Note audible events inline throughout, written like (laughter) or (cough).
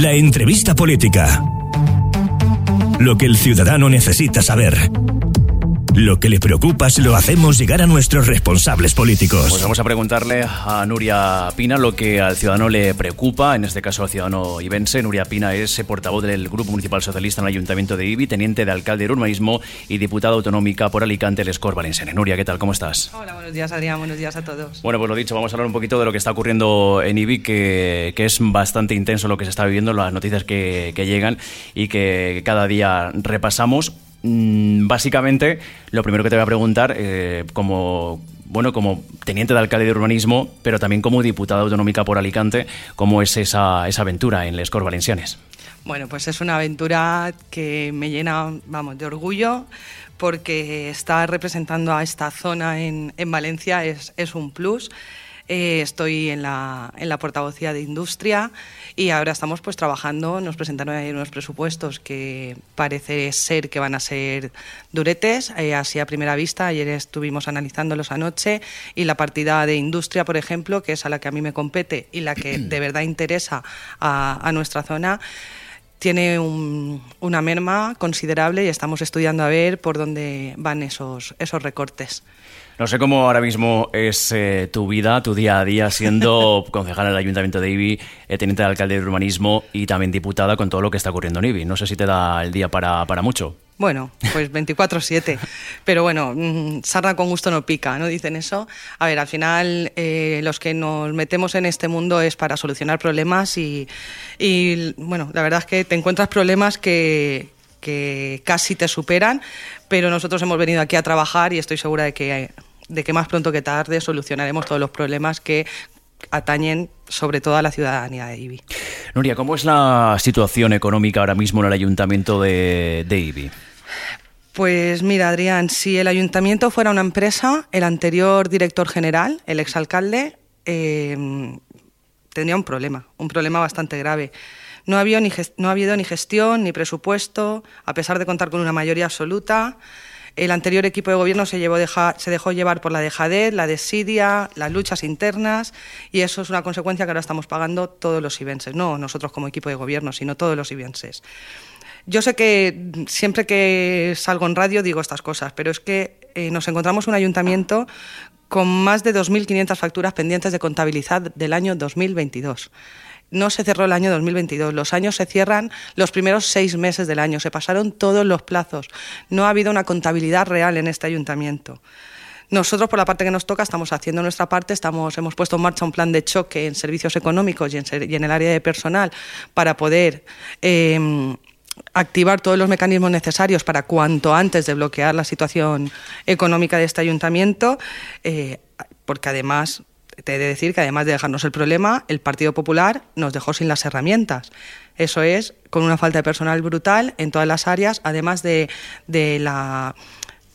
La entrevista política. Lo que el ciudadano necesita saber. Lo que le preocupa se lo hacemos llegar a nuestros responsables políticos. Pues vamos a preguntarle a Nuria Pina lo que al ciudadano le preocupa, en este caso al ciudadano ibense. Nuria Pina es portavoz del Grupo Municipal Socialista en el Ayuntamiento de Ibi, teniente de alcalde de urbanismo y diputada autonómica por Alicante, el Escor Valenciano. Nuria, ¿qué tal? ¿Cómo estás? Hola, buenos días Adrián, buenos días a todos. Bueno, pues lo dicho, vamos a hablar un poquito de lo que está ocurriendo en Ibi, que, que es bastante intenso lo que se está viviendo, las noticias que, que llegan y que cada día repasamos. Mm, básicamente, lo primero que te voy a preguntar, eh, como bueno, como teniente de alcalde de urbanismo, pero también como diputada autonómica por Alicante, ¿cómo es esa, esa aventura en Les Corts Valencianes? Bueno, pues es una aventura que me llena, vamos, de orgullo, porque estar representando a esta zona en, en Valencia es, es un plus. Eh, estoy en la, en la portavocía de industria y ahora estamos pues trabajando, nos presentaron ahí unos presupuestos que parece ser que van a ser duretes, eh, así a primera vista, ayer estuvimos analizándolos anoche y la partida de industria, por ejemplo, que es a la que a mí me compete y la que de verdad interesa a, a nuestra zona, tiene un, una merma considerable y estamos estudiando a ver por dónde van esos, esos recortes. No sé cómo ahora mismo es eh, tu vida, tu día a día, siendo (laughs) concejal en el Ayuntamiento de Ibi, eh, teniente de alcalde de urbanismo y también diputada con todo lo que está ocurriendo en Ibi. No sé si te da el día para, para mucho. Bueno, pues 24-7. Pero bueno, mm, sarna con gusto no pica, ¿no? Dicen eso. A ver, al final eh, los que nos metemos en este mundo es para solucionar problemas y, y, bueno, la verdad es que te encuentras problemas que, que casi te superan, pero nosotros hemos venido aquí a trabajar y estoy segura de que de que más pronto que tarde solucionaremos todos los problemas que atañen sobre todo a la ciudadanía de Ibi. Nuria, ¿cómo es la situación económica ahora mismo en el ayuntamiento de, de Ibi? Pues mira, Adrián, si el ayuntamiento fuera una empresa, el anterior director general, el exalcalde, eh, tendría un problema, un problema bastante grave. No ha, habido ni no ha habido ni gestión ni presupuesto, a pesar de contar con una mayoría absoluta. El anterior equipo de gobierno se, dejó llevar por la dejadez, la desidia, las luchas internas y eso es una consecuencia que ahora estamos pagando todos los ibenses, no nosotros como equipo de gobierno, sino todos los ibenses. Yo sé que siempre que salgo en radio digo estas cosas, pero es que eh, nos encontramos un ayuntamiento con más de 2.500 facturas pendientes de contabilizar del año 2022 no se cerró el año 2022. Los años se cierran los primeros seis meses del año. Se pasaron todos los plazos. No ha habido una contabilidad real en este ayuntamiento. Nosotros, por la parte que nos toca, estamos haciendo nuestra parte, estamos, hemos puesto en marcha un plan de choque en servicios económicos y en, el área de personal para poder eh, activar todos los mecanismos necesarios para cuanto antes desbloquear la situación económica de este ayuntamiento, eh, porque además te he de decir que además de dejarnos el problema, el Partido Popular nos dejó sin las herramientas. Eso es, con una falta de personal brutal en todas las áreas, además de, de la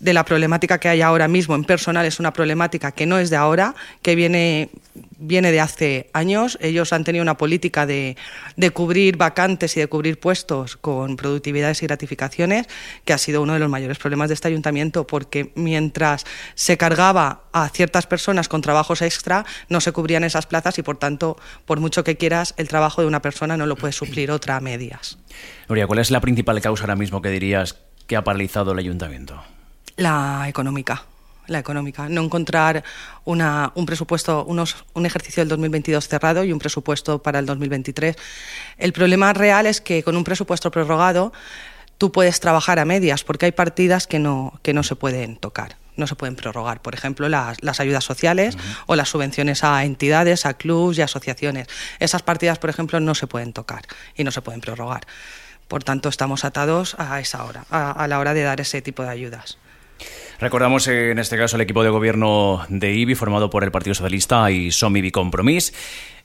de la problemática que hay ahora mismo en personal es una problemática que no es de ahora, que viene, viene de hace años. Ellos han tenido una política de, de, cubrir vacantes y de cubrir puestos con productividades y gratificaciones, que ha sido uno de los mayores problemas de este ayuntamiento, porque mientras se cargaba a ciertas personas con trabajos extra, no se cubrían esas plazas y, por tanto, por mucho que quieras, el trabajo de una persona no lo puede suplir otra a medias. Nuria, ¿cuál es la principal causa ahora mismo que dirías que ha paralizado el ayuntamiento? La económica. La económica. No encontrar una, un presupuesto, unos, un ejercicio del 2022 cerrado y un presupuesto para el 2023. El problema real es que con un presupuesto prorrogado tú puedes trabajar a medias porque hay partidas que no, que no se pueden tocar no se pueden prorrogar. Por ejemplo, las, las ayudas sociales uh -huh. o las subvenciones a entidades, a clubs y asociaciones. Esas partidas, por ejemplo, no se pueden tocar y no se pueden prorrogar. Por tanto, estamos atados a esa hora, a, a la hora de dar ese tipo de ayudas. Recordamos en este caso el equipo de gobierno de IBI formado por el Partido Socialista y Som IBI Compromís.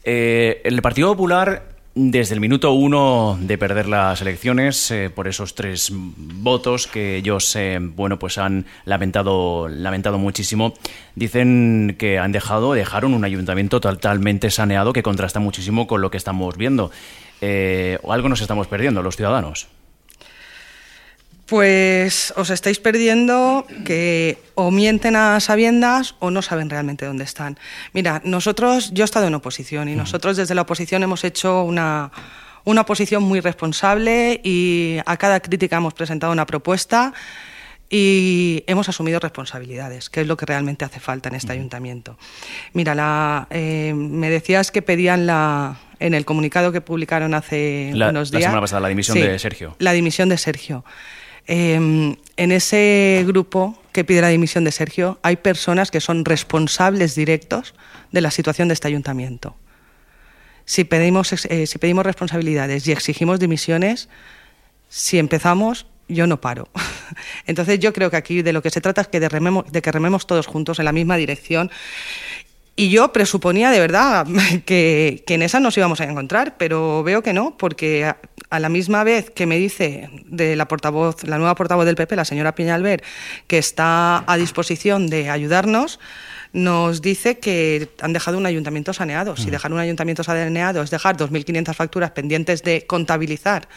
Eh, el Partido Popular desde el minuto uno de perder las elecciones eh, por esos tres votos que ellos eh, bueno pues han lamentado lamentado muchísimo dicen que han dejado dejaron un ayuntamiento totalmente saneado que contrasta muchísimo con lo que estamos viendo eh, algo nos estamos perdiendo los ciudadanos pues os estáis perdiendo que o mienten a sabiendas o no saben realmente dónde están. Mira, nosotros, yo he estado en oposición y nosotros desde la oposición hemos hecho una, una oposición muy responsable y a cada crítica hemos presentado una propuesta y hemos asumido responsabilidades, que es lo que realmente hace falta en este ayuntamiento. Mira, la, eh, me decías que pedían la, en el comunicado que publicaron hace unos días. La semana pasada, la dimisión de Sergio. La dimisión de Sergio. Em, en ese grupo que pide la dimisión de Sergio hay personas que son responsables directos de la situación de este ayuntamiento. Si pedimos, eh, si pedimos responsabilidades y exigimos dimisiones, si empezamos, yo no paro. (laughs) Entonces yo creo que aquí de lo que se trata es que de, de que rememos todos juntos en la misma dirección y yo presuponía de verdad (laughs) que, en esa nos íbamos a encontrar, pero veo que no, porque a, la misma vez que me dice de la portavoz, la nueva portavoz del PP, la señora Piñalver, que está a disposición de ayudarnos, nos dice que han dejado un ayuntamiento saneado. Si mm. dejar un ayuntamiento saneado es dejar 2.500 facturas pendientes de contabilizar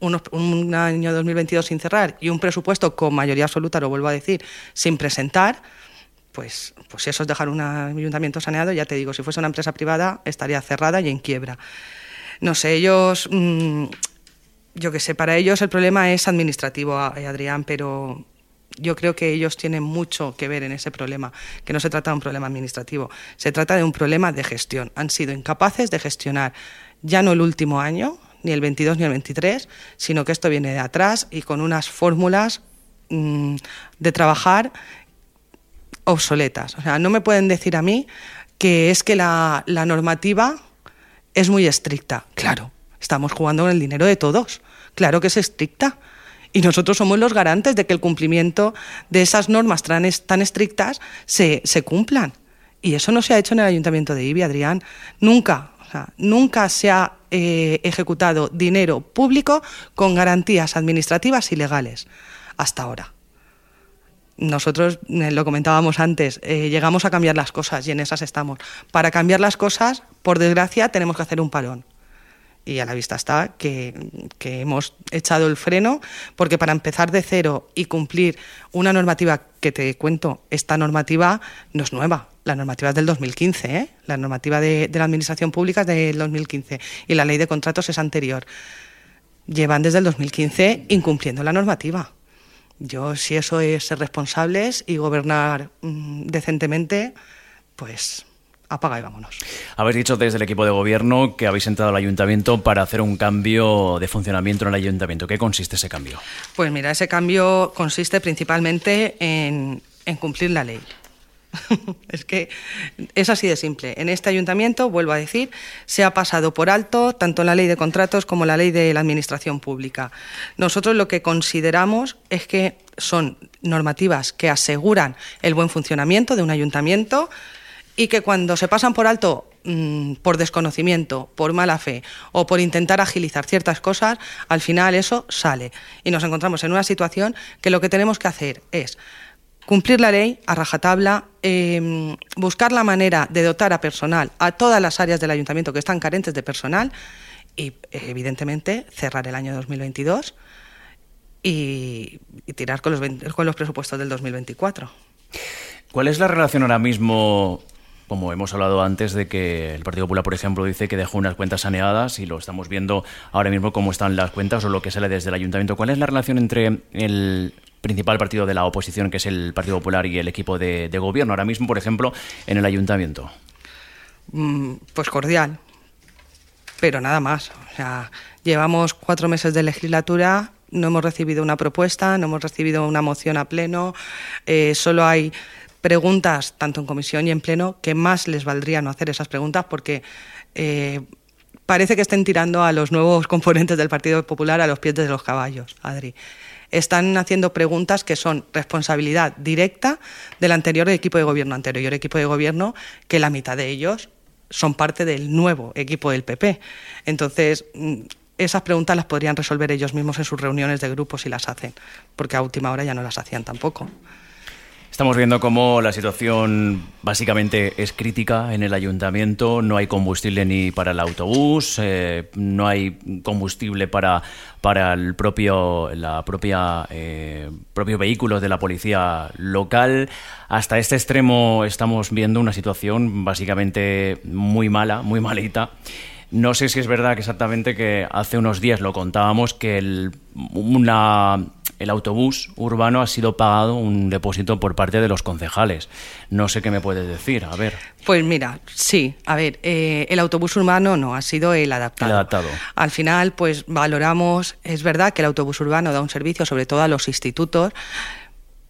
un año 2022 sin cerrar y un presupuesto con mayoría absoluta, lo vuelvo a decir, sin presentar, pues, pues eso es dejar un ayuntamiento saneado, ya te digo, si fuese una empresa privada estaría cerrada y en quiebra. No sé, ellos, mm, yo qué sé, para ellos el problema es administrativo, eh, Adrián, pero yo creo que ellos tienen mucho que ver en ese problema, que no se trata de un problema administrativo, se trata de un problema de gestión. Han sido incapaces de gestionar ya no el último año, ni el 22 ni el 23, sino que esto viene de atrás y con unas fórmulas mm, de trabajar obsoletas. O sea, no me pueden decir a mí que es que la, normativa es muy estricta. Claro, estamos jugando con el dinero de todos. Claro que es estricta. Y nosotros somos los garantes de que el cumplimiento de esas normas tan, estrictas se, cumplan. Y eso no se ha hecho en el Ayuntamiento de Ibi, Adrián. Nunca, nunca se ha eh, ejecutado dinero público con garantías administrativas y legales. Hasta ahora nosotros, eh, lo comentábamos antes, eh, llegamos a cambiar las cosas y en esas estamos. Para cambiar las cosas, por desgracia, tenemos que hacer un parón. Y a la vista está que, hemos echado el freno, porque para empezar de cero y cumplir una normativa que te cuento, esta normativa no es nueva, la normativa es del 2015, ¿eh? la normativa de, la Administración Pública es del 2015 y la ley de contratos es anterior. Llevan desde el 2015 incumpliendo la normativa. Yo, si eso es ser responsables y gobernar mm, decentemente, pues apaga y vámonos. Habéis dicho desde el equipo de gobierno que habéis entrado al ayuntamiento para hacer un cambio de funcionamiento en el ayuntamiento. ¿Qué consiste ese cambio? Pues mira, ese cambio consiste principalmente en cumplir la ley. (laughs) es que es así de simple. En este ayuntamiento, vuelvo a decir, se ha pasado por alto tanto la ley de contratos como la ley de la administración pública. Nosotros lo que consideramos es que son normativas que aseguran el buen funcionamiento de un ayuntamiento y que cuando se pasan por alto mm, por desconocimiento, por mala fe o por intentar agilizar ciertas cosas, al final eso sale. Y nos encontramos en una situación que lo que tenemos que hacer es cumplir la ley a rajatabla, em, buscar la manera de dotar a personal a todas las áreas del ayuntamiento que están carentes de personal y, evidentemente, cerrar el año 2022 y, tirar con los, con los presupuestos del 2024. ¿Cuál es la relación ahora mismo como hemos hablado antes de que el Partido Popular, por ejemplo, dice que dejó unas cuentas saneadas y lo estamos viendo ahora mismo cómo están las cuentas o lo que sale desde el ayuntamiento. ¿Cuál es la relación entre el principal partido de la oposición, que es el Partido Popular, y el equipo de, gobierno ahora mismo, por ejemplo, en el ayuntamiento? Mm, pues cordial, pero nada más. O sea, llevamos cuatro meses de legislatura, no hemos recibido una propuesta, no hemos recibido una moción a pleno, eh, solo hay preguntas, tanto en comisión y en pleno, que más les valdría no hacer esas preguntas porque eh, parece que estén tirando a los nuevos componentes del Partido Popular a los pies de los caballos, Adri están haciendo preguntas que son responsabilidad directa del anterior equipo de gobierno, anterior equipo de gobierno, que la mitad de ellos son parte del nuevo equipo del PP. Entonces, mm, esas preguntas las podrían resolver ellos mismos en sus reuniones de grupo si las hacen, porque a última hora ya no las hacían tampoco. Estamos viendo cómo la situación básicamente es crítica en el ayuntamiento. No hay combustible ni para el autobús, eh, no hay combustible para, para el propio, la propia, eh, propio vehículo de la policía local. Hasta este extremo estamos viendo una situación básicamente muy mala, muy malita. No sé si es verdad que exactamente que hace unos días lo contábamos que el, una el autobús urbano ha sido pagado un depósito por parte de los concejales. No sé qué me puedes decir, a ver. Pues mira, sí, a ver, eh, el autobús urbano no, ha sido el adaptado. El adaptado. Al final, pues valoramos, es verdad que el autobús urbano da un servicio sobre todo a los institutos,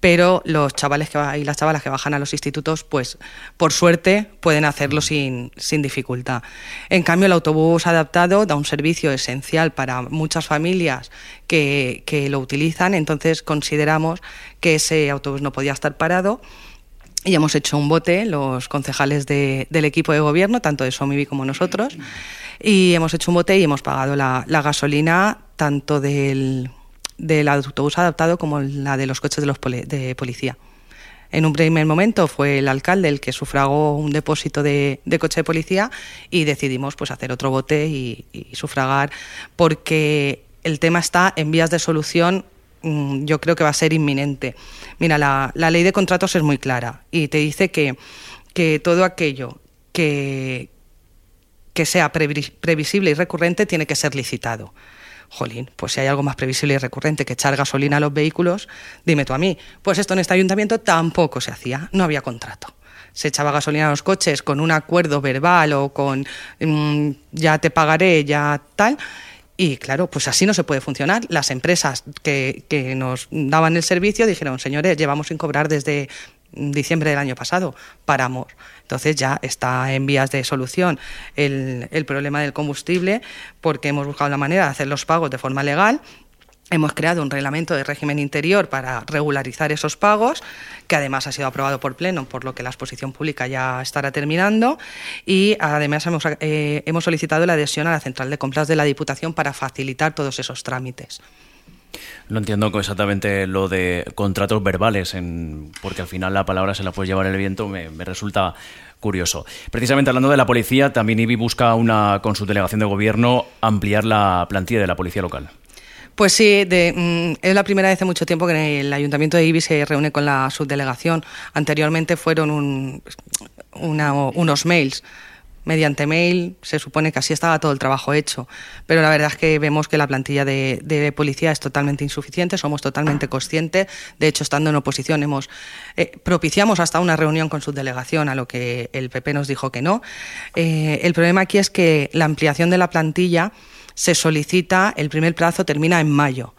pero los chavales que, y las chavalas que bajan a los institutos, pues por suerte pueden hacerlo sin, sin, dificultad. En cambio, el autobús adaptado da un servicio esencial para muchas familias que, que lo utilizan, entonces consideramos que ese autobús no podía estar parado. Y hemos hecho un bote, los concejales de, del equipo de gobierno, tanto de Somivi como nosotros, y hemos hecho un bote y hemos pagado la, la gasolina tanto del del autobús adaptado como la de los coches de, los de policía. En un primer momento fue el alcalde el que sufragó un depósito de, coche de policía y decidimos pues hacer otro bote y, sufragar porque el tema está en vías de solución mm, yo creo que va a ser inminente. Mira, la, ley de contratos es muy clara y te dice que, todo aquello que, que sea previsible y recurrente tiene que ser licitado jolín, pues si hay algo más previsible y recurrente que echar gasolina a los vehículos, dime tú a mí. Pues esto en este ayuntamiento tampoco se hacía, no había contrato. Se echaba gasolina a los coches con un acuerdo verbal o con mm, ya te pagaré, ya tal. Y claro, pues así no se puede funcionar. Las empresas que, que nos daban el servicio dijeron, señores, llevamos sin cobrar desde diciembre del año pasado, paramos. Entonces ya está en vías de solución el, el problema del combustible porque hemos buscado la manera de hacer los pagos de forma legal Hemos creado un reglamento de régimen interior para regularizar esos pagos, que además ha sido aprobado por Pleno, por lo que la exposición pública ya estará terminando. Y además hemos, eh, hemos solicitado la adhesión a la central de compras de la Diputación para facilitar todos esos trámites. No entiendo exactamente lo de contratos verbales, en, porque al final la palabra se la puede llevar el viento, me, resulta curioso. Precisamente hablando de la policía, también IBI busca una, con su delegación de gobierno ampliar la plantilla de la policía local. Pues sí, mm, es la primera vez en mucho tiempo que el Ayuntamiento de Ibi se reúne con la subdelegación. Anteriormente fueron unos mails mediante mail, se supone que así estaba todo el trabajo hecho. Pero la verdad es que vemos que la plantilla de, policía es totalmente insuficiente, somos totalmente conscientes. De hecho, estando en oposición, hemos eh, propiciamos hasta una reunión con su delegación, a lo que el PP nos dijo que no. Eh, el problema aquí es que la ampliación de la plantilla se solicita, el primer plazo termina en mayo.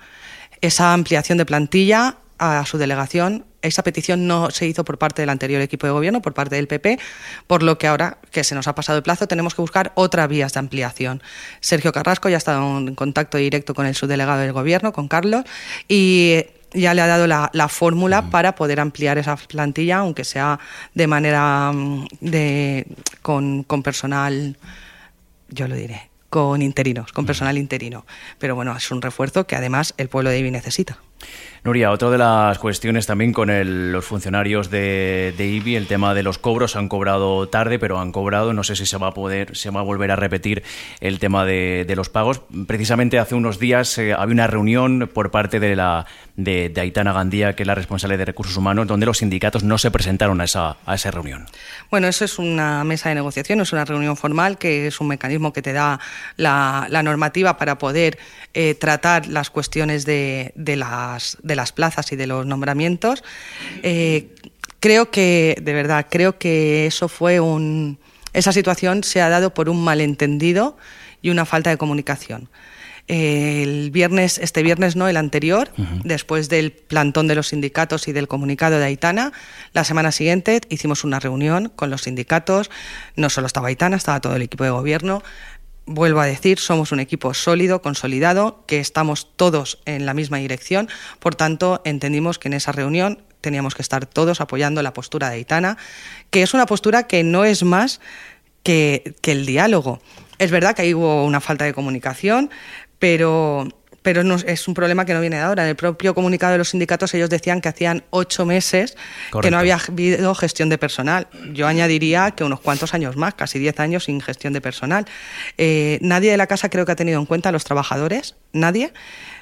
Esa ampliación de plantilla a su delegación esa petición no se hizo por parte del anterior equipo de gobierno, por parte del PP, por lo que ahora que se nos ha pasado el plazo tenemos que buscar otras vías de ampliación. Sergio Carrasco ya ha estado en contacto directo con el subdelegado del gobierno, con Carlos, y ya le ha dado la, fórmula para poder ampliar esa plantilla, aunque sea de manera mm, de, con, con personal, yo lo diré, con interinos, con personal interino. Pero bueno, es un refuerzo que además el pueblo de Ibi necesita. Nuria, otra de las cuestiones también con los funcionarios de, IBI, el tema de los cobros, han cobrado tarde, pero han cobrado, no sé si se va a poder, se va a volver a repetir el tema de, los pagos. Precisamente hace unos días eh, había una reunión por parte de la de, Aitana Gandía, que es la responsable de recursos humanos, donde los sindicatos no se presentaron a esa, reunión. Bueno, eso es una mesa de negociación, es una reunión formal, que es un mecanismo que te da la, normativa para poder eh, tratar las cuestiones de, de las de las plazas y de los nombramientos. Eh, creo que, de verdad, creo que eso fue un. Esa situación se ha dado por un malentendido y una falta de comunicación. El viernes, este viernes no, el anterior, después del plantón de los sindicatos y del comunicado de Aitana, la semana siguiente hicimos una reunión con los sindicatos, no solo estaba Aitana, estaba todo el equipo de gobierno, vuelvo a decir, somos un equipo sólido, consolidado, que estamos todos en la misma dirección. Por tanto, entendimos que en esa reunión teníamos que estar todos apoyando la postura de Aitana, que es una postura que no es más que, que el diálogo. Es verdad que ahí hubo una falta de comunicación, pero pero no, es un problema que no viene de ahora. En el propio comunicado de los sindicatos ellos decían que hacían ocho meses que no había habido gestión de personal. Yo añadiría que unos cuantos años más, casi diez años sin gestión de personal. Eh, nadie de la casa creo que ha tenido en cuenta a los trabajadores, nadie.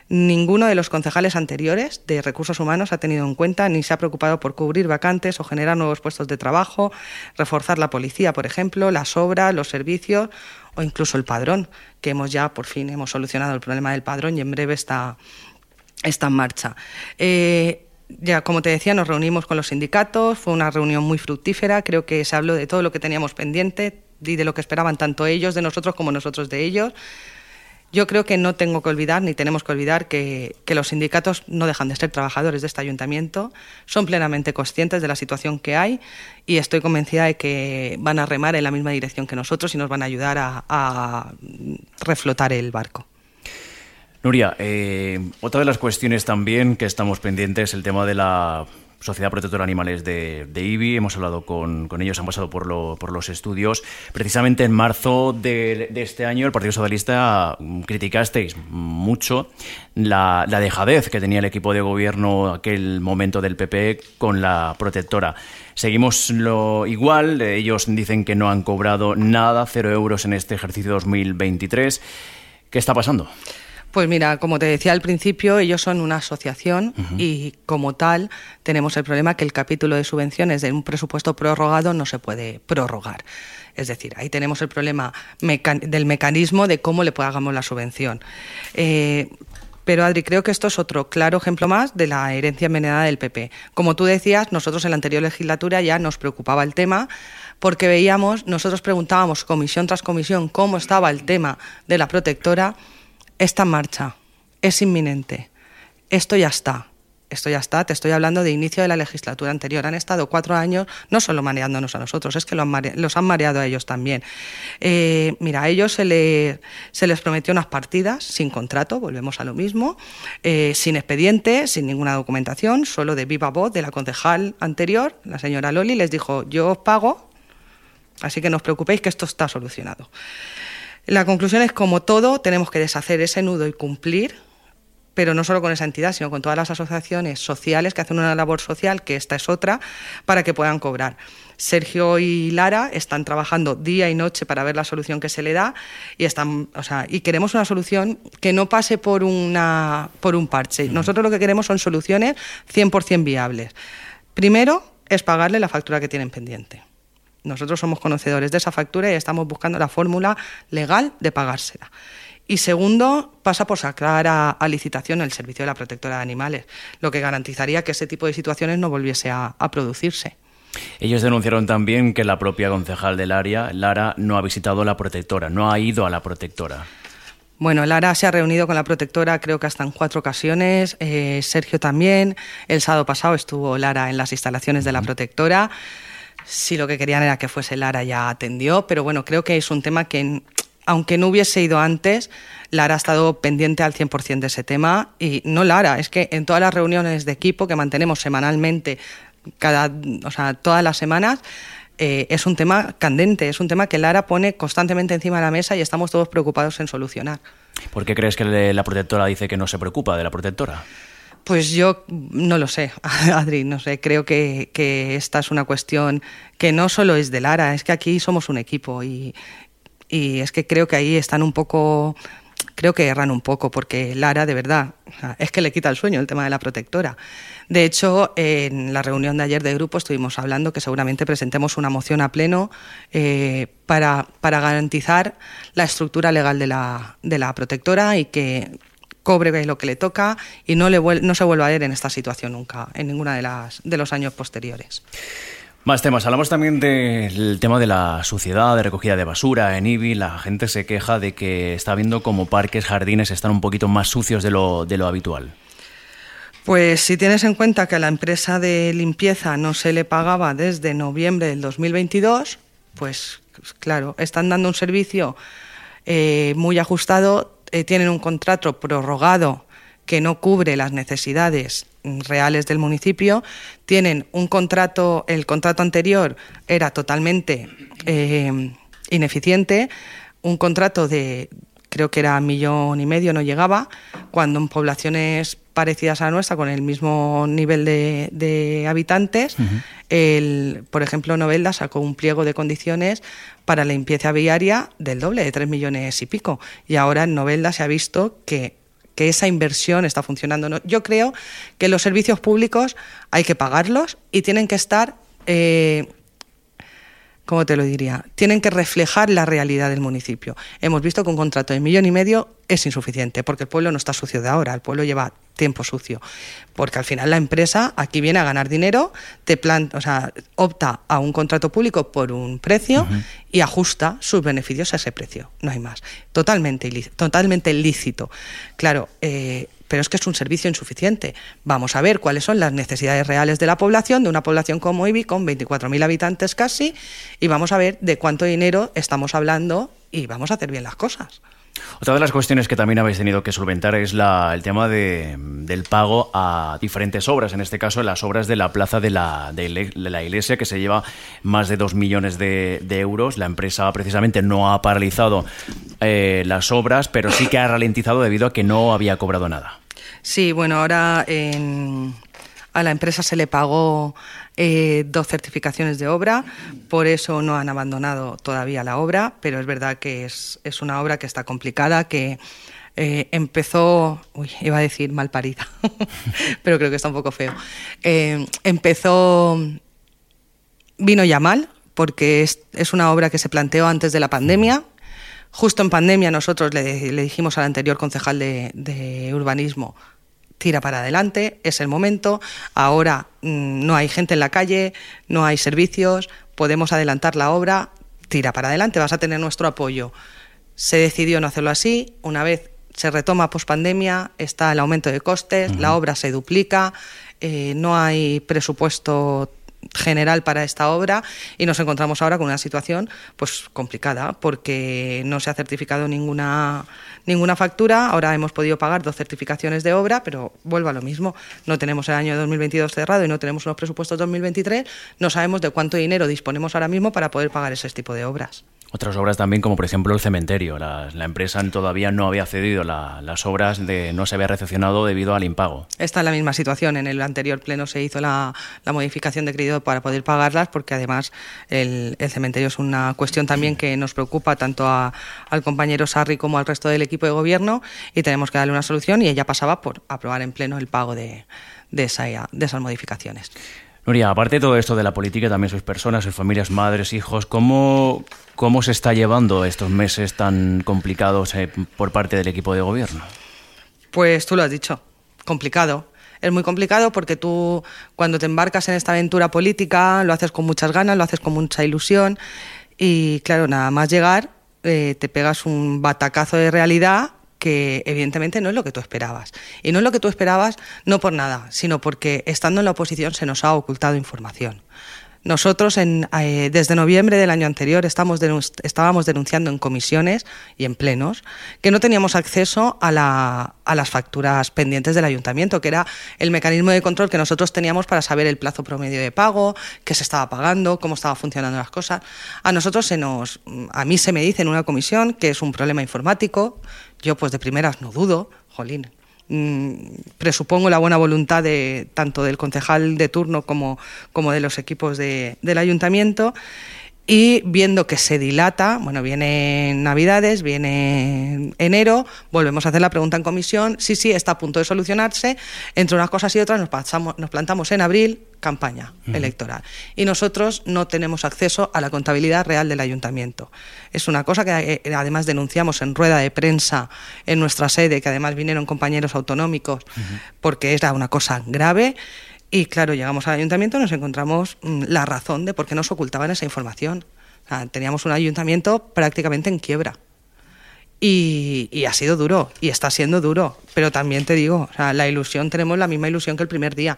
Ninguno de los concejales anteriores de recursos humanos ha tenido en cuenta ni se ha preocupado por cubrir vacantes o generar nuevos puestos de trabajo, reforzar la policía, por ejemplo, las obras, los servicios o incluso el padrón, que hemos ya por fin hemos solucionado el problema del padrón y en breve está, en marcha. Eh, ya, como te decía, nos reunimos con los sindicatos, fue una reunión muy fructífera, creo que se habló de todo lo que teníamos pendiente y de lo que esperaban tanto ellos de nosotros como nosotros de ellos. Yo creo que no tengo que olvidar, ni tenemos que olvidar, que, los sindicatos no dejan de ser trabajadores de este ayuntamiento, son plenamente conscientes de la situación que hay y estoy convencida de que van a remar en la misma dirección que nosotros y nos van a ayudar a, reflotar el barco. Nuria, eh, otra de las cuestiones también que estamos pendientes es el tema de la Sociedad Protectora de Animales de, IBI. Hemos hablado con, ellos, han pasado por, por, los estudios. Precisamente en marzo de, este año, el Partido Socialista mm, criticasteis mucho la, dejadez que tenía el equipo de gobierno aquel momento del PP con la protectora. Seguimos lo igual, ellos dicen que no han cobrado nada, cero euros en este ejercicio 2023. ¿Qué está pasando? Pues mira, como te decía al principio, ellos son una asociación y como tal tenemos el problema que el capítulo de subvenciones de un presupuesto prorrogado no se puede prorrogar. Es decir, ahí tenemos el problema del mecanismo de cómo le pagamos la subvención. Eh, pero Adri, creo que esto es otro claro ejemplo más de la herencia envenenada del PP. Como tú decías, nosotros en la anterior legislatura ya nos preocupaba el tema porque veíamos, nosotros preguntábamos comisión tras comisión cómo estaba el tema de la protectora está en marcha, es inminente, esto ya está. Esto ya está, te estoy hablando de inicio de la legislatura anterior. Han estado cuatro años no solo mareándonos a nosotros, es que los han mareado a ellos también. Eh, mira, a ellos se, les prometió unas partidas sin contrato, volvemos a lo mismo, eh, sin expediente, sin ninguna documentación, solo de viva voz de la concejal anterior, la señora Loli, les dijo, yo os pago, así que no os preocupéis que esto está solucionado. La conclusión es, como todo, tenemos que deshacer ese nudo y cumplir, pero no solo con esa entidad, sino con todas las asociaciones sociales que hacen una labor social, que esta es otra, para que puedan cobrar. Sergio y Lara están trabajando día y noche para ver la solución que se le da y están, o sea, y queremos una solución que no pase por una por un parche. Nosotros lo que queremos son soluciones 100% viables. Primero es pagarle la factura que tienen pendiente. Nosotros somos conocedores de esa factura y estamos buscando la fórmula legal de pagársela. Y segundo, pasa por sacar a, licitación el servicio de la protectora de animales, lo que garantizaría que ese tipo de situaciones no volviese a, producirse. Ellos denunciaron también que la propia concejal del área, Lara, no ha visitado la protectora, no ha ido a la protectora. Bueno, Lara se ha reunido con la protectora creo que hasta en cuatro ocasiones, eh, Sergio también, el sábado pasado estuvo Lara en las instalaciones de la protectora si lo que querían era que fuese Lara ya atendió, pero bueno, creo que es un tema que, aunque no hubiese ido antes, Lara ha estado pendiente al 100% de ese tema y no Lara, es que en todas las reuniones de equipo que mantenemos semanalmente, cada, o sea, todas las semanas, eh, es un tema candente, es un tema que Lara pone constantemente encima de la mesa y estamos todos preocupados en solucionar. ¿Por qué crees que la protectora dice que no se preocupa de la protectora? Pues yo no lo sé, (laughs) Adri, no sé, creo que, esta es una cuestión que no solo es de Lara, es que aquí somos un equipo y, es que creo que ahí están un poco, creo que erran un poco, porque Lara, de verdad, es que le quita el sueño el tema de la protectora. De hecho, en la reunión de ayer de grupo estuvimos hablando que seguramente presentemos una moción a pleno eh, para, garantizar la estructura legal de la protectora y que cobre lo que le toca y no, le no se vuelva a ver en esta situación nunca, en ninguno de, las, de los años posteriores. Más temas. Hablamos también del tema de la suciedad, de recogida de basura en IBI. La gente se queja de que está viendo como parques, jardines están un poquito más sucios de lo, de lo habitual. Pues si tienes en cuenta que a la empresa de limpieza no se le pagaba desde noviembre del 2022, pues claro, están dando un servicio eh, muy ajustado eh, tienen un contrato prorrogado que no cubre las necesidades reales del municipio, tienen un contrato, el contrato anterior era totalmente eh, ineficiente, un contrato de creo que era millón y medio, no llegaba, cuando en poblaciones parecidas a la nuestra, con el mismo nivel de, habitantes, el, por ejemplo, Novelda sacó un pliego de condiciones para la limpieza viaria del doble, de tres millones y pico. Y ahora en Novelda se ha visto que que esa inversión está funcionando. Yo creo que los servicios públicos hay que pagarlos y tienen que estar eh, ¿cómo te lo diría? Tienen que reflejar la realidad del municipio. Hemos visto que un contrato de millón y medio es insuficiente, porque el pueblo no está sucio de ahora, el pueblo lleva tiempo sucio, porque al final la empresa aquí viene a ganar dinero, te plan, o sea, opta a un contrato público por un precio y ajusta sus beneficios a ese precio, no hay más. Totalmente, totalmente lícito. Claro, eh, pero es que es un servicio insuficiente. Vamos a ver cuáles son las necesidades reales de la población, de una población como Ibi, con 24.000 habitantes casi, y vamos a ver de cuánto dinero estamos hablando y vamos a hacer bien las cosas. Otra de las cuestiones que también habéis tenido que solventar es el tema del pago a diferentes obras, en este caso las obras de la plaza de la, de la iglesia, que se lleva más de dos millones de, euros. La empresa precisamente no ha paralizado eh, las obras, pero sí que ha ralentizado debido a que no había cobrado nada. Sí, bueno, ahora a la empresa se le pagó eh, dos certificaciones de obra, por eso no han abandonado todavía la obra, pero es verdad que es, una obra que está complicada, que eh, empezó, uy, iba a decir mal parida, (laughs) pero creo que está un poco feo. Eh, empezó, vino ya mal, porque es, una obra que se planteó antes de la pandemia. Justo en pandemia nosotros le, dijimos al anterior concejal de urbanismo, tira para adelante, es el momento, ahora mm, no hay gente en la calle, no hay servicios, podemos adelantar la obra, tira para adelante, vas a tener nuestro apoyo. Se decidió no hacerlo así, una vez se retoma pospandemia, está el aumento de costes, la obra se duplica, eh, no hay presupuesto general para esta obra y nos encontramos ahora con una situación pues complicada porque no se ha certificado ninguna ninguna factura, ahora hemos podido pagar dos certificaciones de obra, pero vuelvo a lo mismo, no tenemos el año 2022 cerrado y no tenemos los presupuestos 2023, no sabemos de cuánto dinero disponemos ahora mismo para poder pagar ese tipo de obras. Otras obras también, como por ejemplo el cementerio. La, empresa todavía no había cedido las obras, de, no se había recepcionado debido al impago. Está en la misma situación. En el anterior pleno se hizo la, modificación de crédito para poder pagarlas, porque además el, cementerio es una cuestión también que nos preocupa tanto al compañero Sarri como al resto del equipo de gobierno y tenemos que darle una solución y ella pasaba por aprobar en pleno el pago de, de, esa, de esas modificaciones. Nuria, aparte de todo esto de la política, también sois personas, sois familias, madres, hijos. ¿Cómo, cómo se está llevando estos meses tan complicados eh, por parte del equipo de gobierno? Pues tú lo has dicho, complicado. Es muy complicado porque tú cuando te embarcas en esta aventura política lo haces con muchas ganas, lo haces con mucha ilusión y claro, nada más llegar eh, te pegas un batacazo de realidad que evidentemente no es lo que tú esperabas. Y no es lo que tú esperabas no por nada, sino porque estando en la oposición se nos ha ocultado información. Nosotros en, eh, desde noviembre del año anterior estábamos denunciando en comisiones y en plenos que no teníamos acceso a, la, las facturas pendientes del ayuntamiento, que era el mecanismo de control que nosotros teníamos para saber el plazo promedio de pago, qué se estaba pagando, cómo estaban funcionando las cosas. A nosotros se nos, a mí se me dice en una comisión que es un problema informático. Yo pues de primeras no dudo, jolín, Mm, presupongo la buena voluntad de tanto del concejal de turno como, como de los equipos de, del ayuntamiento y viendo que se dilata, bueno, viene Navidades, viene enero, volvemos a hacer la pregunta en comisión, sí, sí, está a punto de solucionarse, entre unas cosas y otras nos, pasamos, nos plantamos en abril, campaña electoral. Y nosotros no tenemos acceso a la contabilidad real del ayuntamiento. Es una cosa que eh, además denunciamos en rueda de prensa en nuestra sede, que además vinieron compañeros autonómicos, porque era una cosa grave. Y claro, llegamos al ayuntamiento y nos encontramos mm, la razón de por qué nos ocultaban esa información. teníamos un ayuntamiento prácticamente en quiebra. Y, ha sido duro, y está siendo duro. Pero también te digo, la ilusión, tenemos la misma ilusión que el primer día.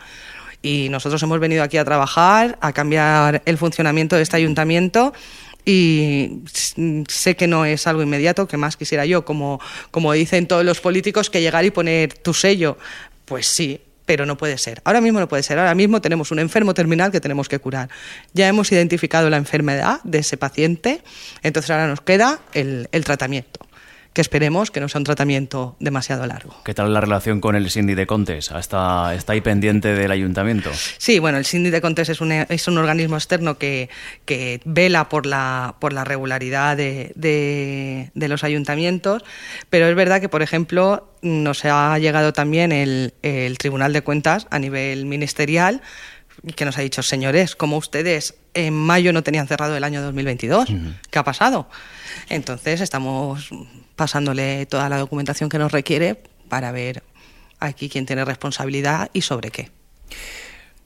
Y nosotros hemos venido aquí a trabajar, a cambiar el funcionamiento de este ayuntamiento y sé que no es algo inmediato, que más quisiera yo, como, como dicen todos los políticos, que llegar y poner tu sello. Pues sí, pero no puede ser. Ahora mismo no puede ser. Ahora mismo tenemos un enfermo terminal que tenemos que curar. Ya hemos identificado la enfermedad de ese paciente, entonces ahora nos queda el, tratamiento que esperemos que no sea un tratamiento demasiado largo. ¿Qué tal la relación con el Cindy de Contes? ¿Está, está ahí pendiente del ayuntamiento? Sí, bueno, el Cindy de Contes es un, es un organismo externo que, que, vela por la, por la regularidad de, de, de, los ayuntamientos, pero es verdad que, por ejemplo, nos ha llegado también el, el Tribunal de Cuentas a nivel ministerial que nos ha dicho, señores, como ustedes en mayo no tenían cerrado el año 2022, uh -huh. ¿qué ha pasado? Entonces estamos pasándole toda la documentación que nos requiere para ver aquí quién tiene responsabilidad y sobre qué.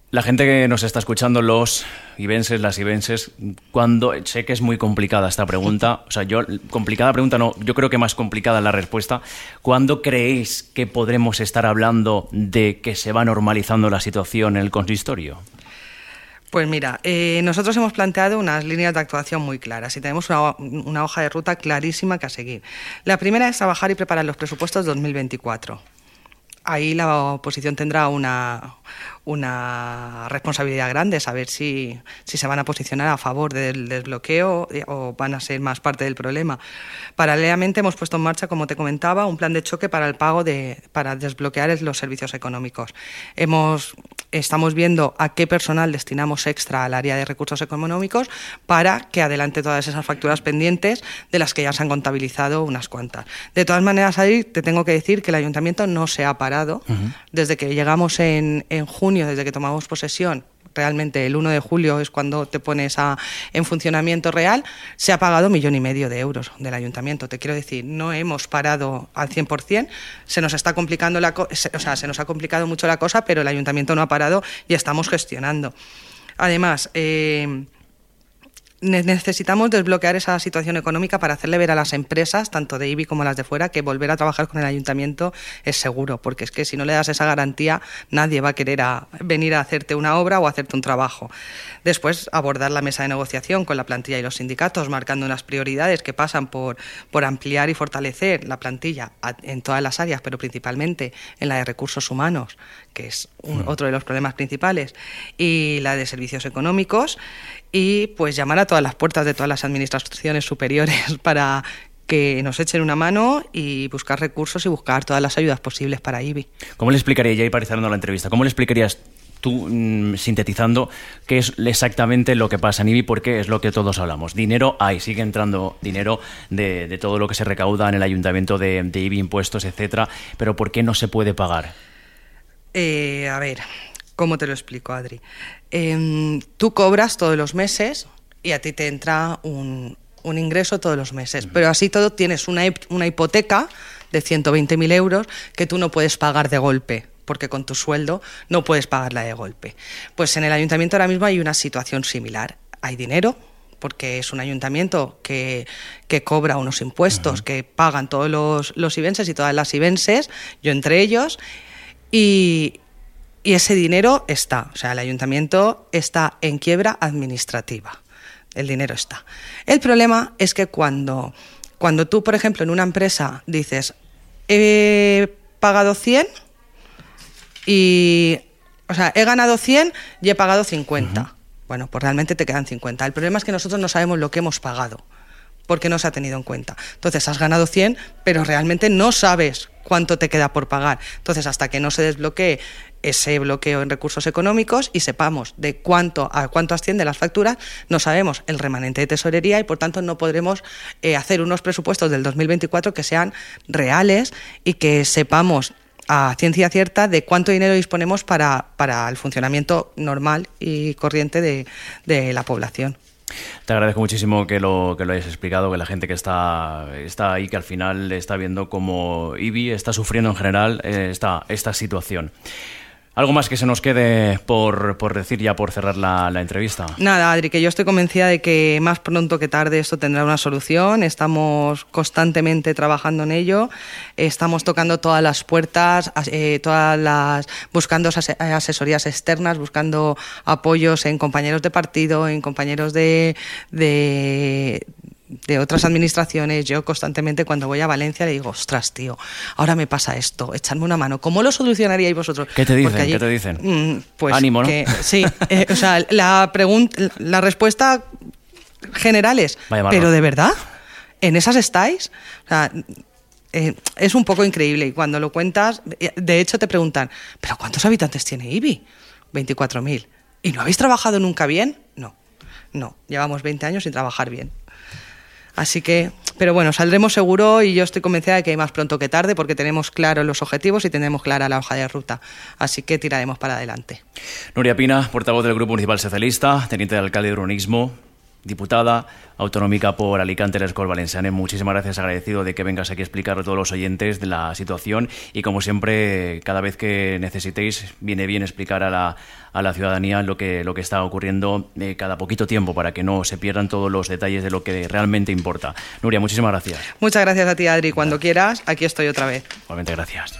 La gente que nos está escuchando, los ibenses, las ibenses, cuando sé que es muy complicada esta pregunta, o sea, yo complicada pregunta no, yo creo que más complicada la respuesta. ¿Cuándo creéis que podremos estar hablando de que se va normalizando la situación en el consistorio? Pues mira, eh, nosotros hemos planteado unas líneas de actuación muy claras y tenemos una, hoja de ruta clarísima que a seguir. La primera es trabajar y preparar los presupuestos 2024. Ahí la oposición tendrá una, una responsabilidad grande, saber si, si, se van a posicionar a favor del desbloqueo o van a ser más parte del problema. Paralelamente hemos puesto en marcha, como te comentaba, un plan de choque para el pago de, para desbloquear los servicios económicos. Hemos, estamos viendo a qué personal destinamos extra al área de recursos económicos para que adelante todas esas facturas pendientes de las que ya se han contabilizado unas cuantas. De todas maneras, ahí te tengo que decir que el ayuntamiento no se ha parado. Uh -huh. Desde que llegamos en, en junio desde que tomamos posesión, realmente el 1 de julio es cuando te pones a, en funcionamiento real, se ha pagado un millón y medio de euros del ayuntamiento. Te quiero decir, no hemos parado al 100%, se nos está complicando la o sea, se nos ha complicado mucho la cosa, pero el ayuntamiento no ha parado y estamos gestionando. Además, eh, necesitamos desbloquear esa situación económica para hacerle ver a las empresas, tanto de IBI como las de fuera, que volver a trabajar con el ayuntamiento es seguro, porque es que si no le das esa garantía, nadie va a querer a venir a hacerte una obra o a hacerte un trabajo. Después, abordar la mesa de negociación con la plantilla y los sindicatos, marcando unas prioridades que pasan por, por ampliar y fortalecer la plantilla en todas las áreas, pero principalmente en la de recursos humanos, que es un, otro de los problemas principales, y la de servicios económicos, y pues llamar a todas las puertas de todas las administraciones superiores (laughs) para que nos echen una mano y buscar recursos y buscar todas las ayudas posibles para IBI. ¿Cómo le explicaría, ya parizando la entrevista, cómo le explicarías tú, mmm, sintetizando, qué es exactamente lo que pasa en IBI, porque es lo que todos hablamos. Dinero hay, sigue entrando dinero de, de todo lo que se recauda en el ayuntamiento de, de IBI, impuestos, etcétera, pero ¿por qué no se puede pagar? Eh, a ver, ¿cómo te lo explico, Adri? Eh, tú cobras todos los meses y a ti te entra un, un ingreso todos los meses, uh -huh. pero así todo tienes una, una hipoteca de 120.000 euros que tú no puedes pagar de golpe porque con tu sueldo no puedes pagarla de golpe. Pues en el ayuntamiento ahora mismo hay una situación similar. Hay dinero, porque es un ayuntamiento que, que cobra unos impuestos que pagan todos los, los ibenses y todas las ibenses, yo entre ellos, y, y ese dinero está. O sea, el ayuntamiento está en quiebra administrativa. El dinero está. El problema es que cuando, cuando tú, por ejemplo, en una empresa dices, he pagado 100 y, o sea, he ganado 100 y he pagado 50. Uh -huh. Bueno, pues realmente te quedan 50. El problema es que nosotros no sabemos lo que hemos pagado porque no se ha tenido en cuenta. Entonces has ganado 100, pero realmente no sabes cuánto te queda por pagar. Entonces, hasta que no se desbloquee ese bloqueo en recursos económicos y sepamos de cuánto a cuánto asciende las facturas, no sabemos el remanente de tesorería y por tanto no podremos eh, hacer unos presupuestos del 2024 que sean reales y que sepamos a ciencia cierta de cuánto dinero disponemos para, para el funcionamiento normal y corriente de, de la población. Te agradezco muchísimo que lo, que lo hayas explicado, que la gente que está, está ahí, que al final está viendo cómo IBI está sufriendo en general eh, esta, esta situación. ¿Algo más que se nos quede por, por decir ya por cerrar la, la, entrevista? Nada, Adri, que yo estoy convencida de que más pronto que tarde esto tendrá una solución. Estamos constantemente trabajando en ello. Estamos tocando todas las puertas, eh, todas las, buscando asesorías externas, buscando apoyos en compañeros de partido, en compañeros de, de de otras administraciones, yo constantemente cuando voy a Valencia le digo, ostras, tío, ahora me pasa esto, echarme una mano. ¿Cómo lo solucionaríais vosotros? ¿Qué te dicen? ¿Qué te dicen? Mm, pues Ánimo, ¿no? que- sí, eh, o sea, la, pregunta, la respuesta general es. ¿pero de verdad? ¿En esas estáis? O sea, eh, es un poco increíble y cuando lo cuentas, eh, de hecho te preguntan, ¿pero cuántos habitantes tiene IBI? 24.000. ¿Y no habéis trabajado nunca bien? No, no, llevamos 20 años sin trabajar bien. Así que, pero bueno, saldremos seguro y yo estoy convencida de que más pronto que tarde porque tenemos claros los objetivos y tenemos clara la hoja de ruta. Así que tiraremos para adelante. Nuria Pina, portavoz del Grupo Municipal Socialista, teniente de alcalde de urbanismo, diputada autonómica por Alicante, Les Corts Valencianes. Muchísimas gracias, agradecido de que vengas aquí a explicar a todos los oyentes de la situación y como siempre, cada vez que necesitéis, viene bien explicar a la, a la ciudadanía lo que, lo que está ocurriendo eh, cada poquito tiempo para que no se pierdan todos los detalles de lo que realmente importa. Nuria, muchísimas gracias. Muchas gracias a ti, Adri. Cuando quieras, aquí estoy otra vez. Igualmente, gracias.